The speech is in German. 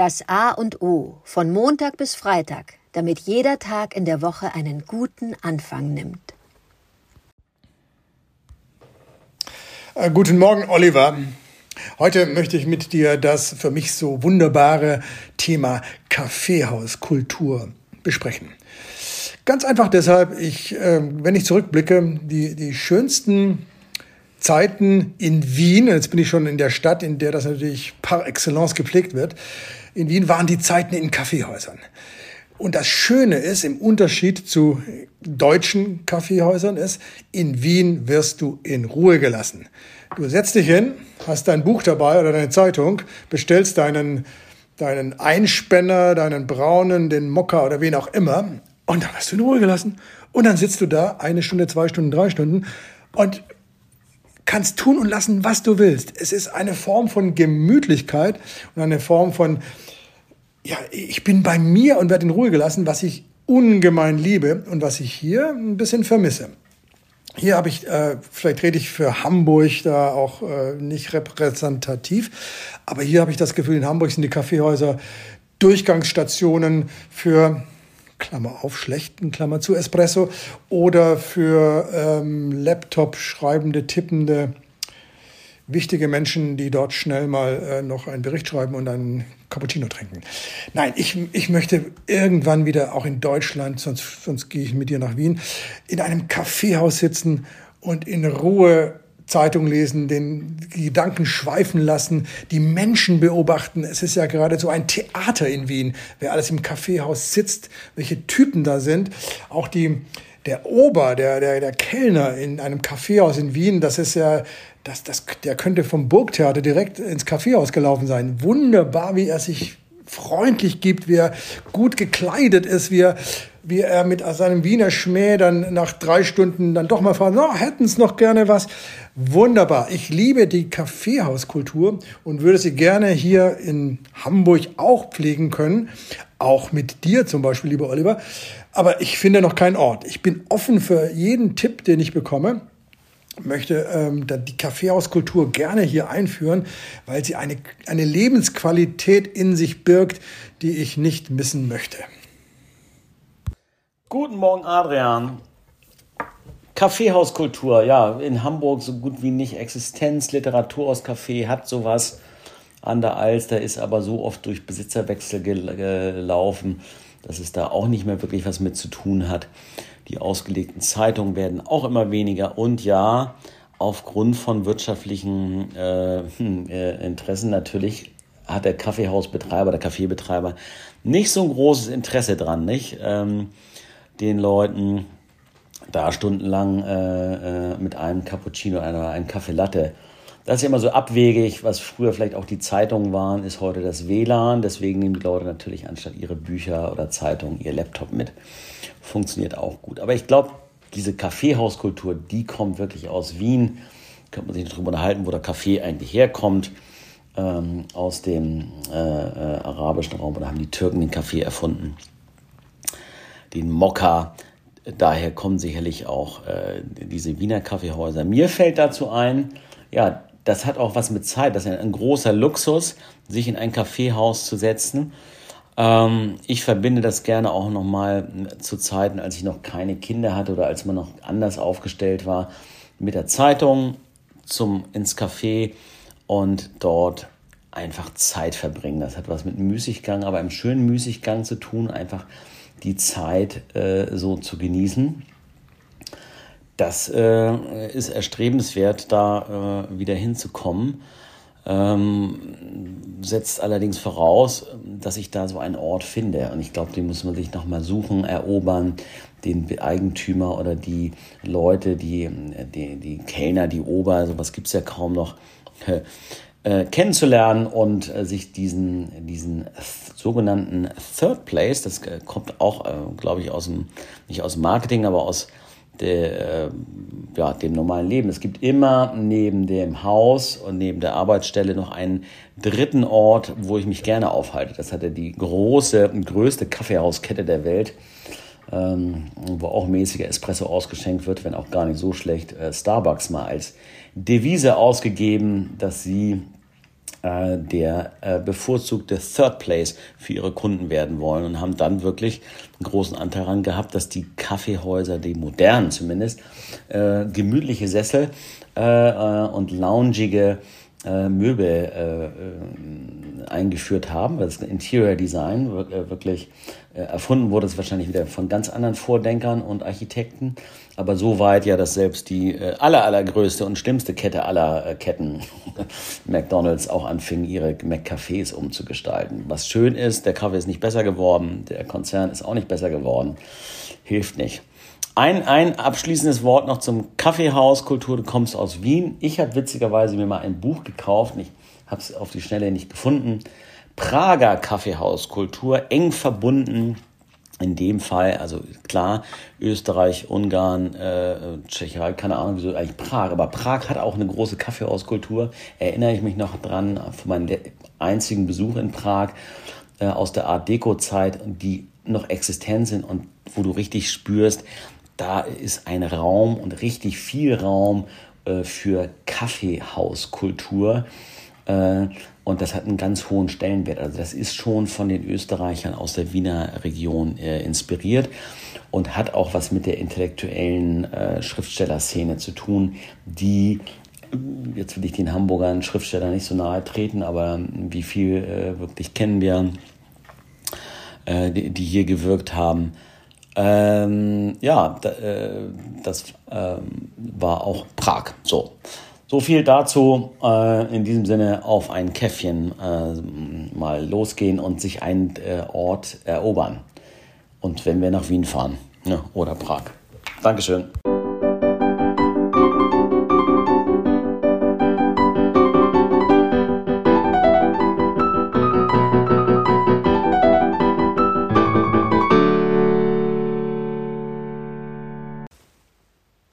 Das A und O von Montag bis Freitag, damit jeder Tag in der Woche einen guten Anfang nimmt. Äh, guten Morgen, Oliver. Heute möchte ich mit dir das für mich so wunderbare Thema Kaffeehauskultur besprechen. Ganz einfach deshalb, ich, äh, wenn ich zurückblicke, die, die schönsten Zeiten in Wien, jetzt bin ich schon in der Stadt, in der das natürlich par excellence gepflegt wird, in Wien waren die Zeiten in Kaffeehäusern. Und das Schöne ist, im Unterschied zu deutschen Kaffeehäusern ist, in Wien wirst du in Ruhe gelassen. Du setzt dich hin, hast dein Buch dabei oder deine Zeitung, bestellst deinen, deinen Einspänner, deinen braunen, den Mokka oder wen auch immer und dann wirst du in Ruhe gelassen. Und dann sitzt du da eine Stunde, zwei Stunden, drei Stunden und kannst tun und lassen, was du willst. Es ist eine Form von Gemütlichkeit und eine Form von ja, ich bin bei mir und werde in Ruhe gelassen, was ich ungemein liebe und was ich hier ein bisschen vermisse. Hier habe ich, äh, vielleicht rede ich für Hamburg da auch äh, nicht repräsentativ, aber hier habe ich das Gefühl, in Hamburg sind die Kaffeehäuser Durchgangsstationen für Klammer auf, schlechten, Klammer zu Espresso oder für ähm, Laptop schreibende, tippende wichtige Menschen, die dort schnell mal äh, noch einen Bericht schreiben und einen Cappuccino trinken. Nein, ich, ich möchte irgendwann wieder auch in Deutschland, sonst, sonst gehe ich mit dir nach Wien, in einem Kaffeehaus sitzen und in Ruhe Zeitung lesen, den Gedanken schweifen lassen, die Menschen beobachten. Es ist ja geradezu ein Theater in Wien, wer alles im Kaffeehaus sitzt, welche Typen da sind. Auch die, der Ober, der, der, der Kellner in einem Kaffeehaus in Wien, das ist ja das, das, der könnte vom Burgtheater direkt ins Kaffeehaus gelaufen sein. Wunderbar, wie er sich freundlich gibt, wie er gut gekleidet ist, wie er, wie er mit seinem Wiener Schmäh dann nach drei Stunden dann doch mal fragt, no, hätten es noch gerne was. Wunderbar. Ich liebe die Kaffeehauskultur und würde sie gerne hier in Hamburg auch pflegen können. Auch mit dir zum Beispiel, lieber Oliver. Aber ich finde noch keinen Ort. Ich bin offen für jeden Tipp, den ich bekomme möchte ähm, die Kaffeehauskultur gerne hier einführen, weil sie eine, eine Lebensqualität in sich birgt, die ich nicht missen möchte. Guten Morgen, Adrian. Kaffeehauskultur, ja, in Hamburg so gut wie nicht Existenz. Literatur aus Kaffee hat sowas an der Alster, ist aber so oft durch Besitzerwechsel gelaufen, dass es da auch nicht mehr wirklich was mit zu tun hat. Die ausgelegten Zeitungen werden auch immer weniger. Und ja, aufgrund von wirtschaftlichen äh, hm, äh, Interessen natürlich hat der Kaffeehausbetreiber, der Kaffeebetreiber nicht so ein großes Interesse dran, nicht? Ähm, den Leuten da stundenlang äh, äh, mit einem Cappuccino oder einem Kaffee Latte. Das ist ja immer so abwegig, was früher vielleicht auch die Zeitungen waren, ist heute das WLAN. Deswegen nehmen die Leute natürlich anstatt ihre Bücher oder Zeitungen ihr Laptop mit funktioniert auch gut. Aber ich glaube, diese Kaffeehauskultur, die kommt wirklich aus Wien. Könnte man sich darüber unterhalten, wo der Kaffee eigentlich herkommt. Ähm, aus dem äh, äh, arabischen Raum. Oder haben die Türken den Kaffee erfunden. Den Mokka. Daher kommen sicherlich auch äh, diese Wiener Kaffeehäuser. Mir fällt dazu ein, ja, das hat auch was mit Zeit. Das ist ein großer Luxus, sich in ein Kaffeehaus zu setzen ähm, ich verbinde das gerne auch nochmal zu Zeiten, als ich noch keine Kinder hatte oder als man noch anders aufgestellt war, mit der Zeitung zum, ins Café und dort einfach Zeit verbringen. Das hat was mit Müßiggang, aber einem schönen Müßiggang zu tun, einfach die Zeit äh, so zu genießen. Das äh, ist erstrebenswert, da äh, wieder hinzukommen. Ähm, setzt allerdings voraus, dass ich da so einen Ort finde. Und ich glaube, den muss man sich nochmal suchen, erobern, den Eigentümer oder die Leute, die, die, die Kellner, die Ober, sowas gibt es ja kaum noch, äh, kennenzulernen und äh, sich diesen, diesen sogenannten Third Place, das äh, kommt auch, äh, glaube ich, aus dem, nicht aus dem Marketing, aber aus der, äh, ja, dem normalen Leben. Es gibt immer neben dem Haus und neben der Arbeitsstelle noch einen dritten Ort, wo ich mich gerne aufhalte. Das hatte die große, größte Kaffeehauskette der Welt, wo auch mäßiger Espresso ausgeschenkt wird, wenn auch gar nicht so schlecht. Äh, Starbucks mal als Devise ausgegeben, dass sie äh, der äh, bevorzugte Third Place für ihre Kunden werden wollen und haben dann wirklich einen großen Anteil daran gehabt, dass die Kaffeehäuser, die modernen zumindest, äh, gemütliche Sessel äh, und loungige äh, Möbel äh, äh, eingeführt haben, weil das Interior Design wirklich äh, erfunden wurde, es wahrscheinlich wieder von ganz anderen Vordenkern und Architekten, aber so weit ja, dass selbst die äh, aller, allergrößte und schlimmste Kette aller äh, Ketten, McDonalds, auch anfing, ihre McCafés umzugestalten. Was schön ist, der Kaffee ist nicht besser geworden, der Konzern ist auch nicht besser geworden, hilft nicht. Ein, ein abschließendes Wort noch zum Kaffeehauskultur. Du kommst aus Wien. Ich habe witzigerweise mir mal ein Buch gekauft. Ich habe es auf die Schnelle nicht gefunden. Prager Kaffeehauskultur, eng verbunden in dem Fall, also klar, Österreich, Ungarn, äh, Tschechei, keine Ahnung, wieso eigentlich Prag, aber Prag hat auch eine große Kaffeehauskultur. Erinnere ich mich noch dran, von meinem einzigen Besuch in Prag äh, aus der Art Deco-Zeit, die noch existent sind und wo du richtig spürst, da ist ein Raum und richtig viel Raum äh, für Kaffeehauskultur. Äh, und das hat einen ganz hohen Stellenwert. Also das ist schon von den Österreichern aus der Wiener Region äh, inspiriert und hat auch was mit der intellektuellen äh, Schriftstellerszene zu tun, die jetzt will ich den Hamburgern Schriftsteller nicht so nahe treten, aber wie viel äh, wirklich kennen wir, äh, die, die, hier gewirkt haben. Ähm, ja, da, äh, das ähm, war auch Prag. So. So viel dazu. Äh, in diesem Sinne auf ein Käffchen äh, mal losgehen und sich einen äh, Ort erobern. Und wenn wir nach Wien fahren ne, oder Prag. Dankeschön.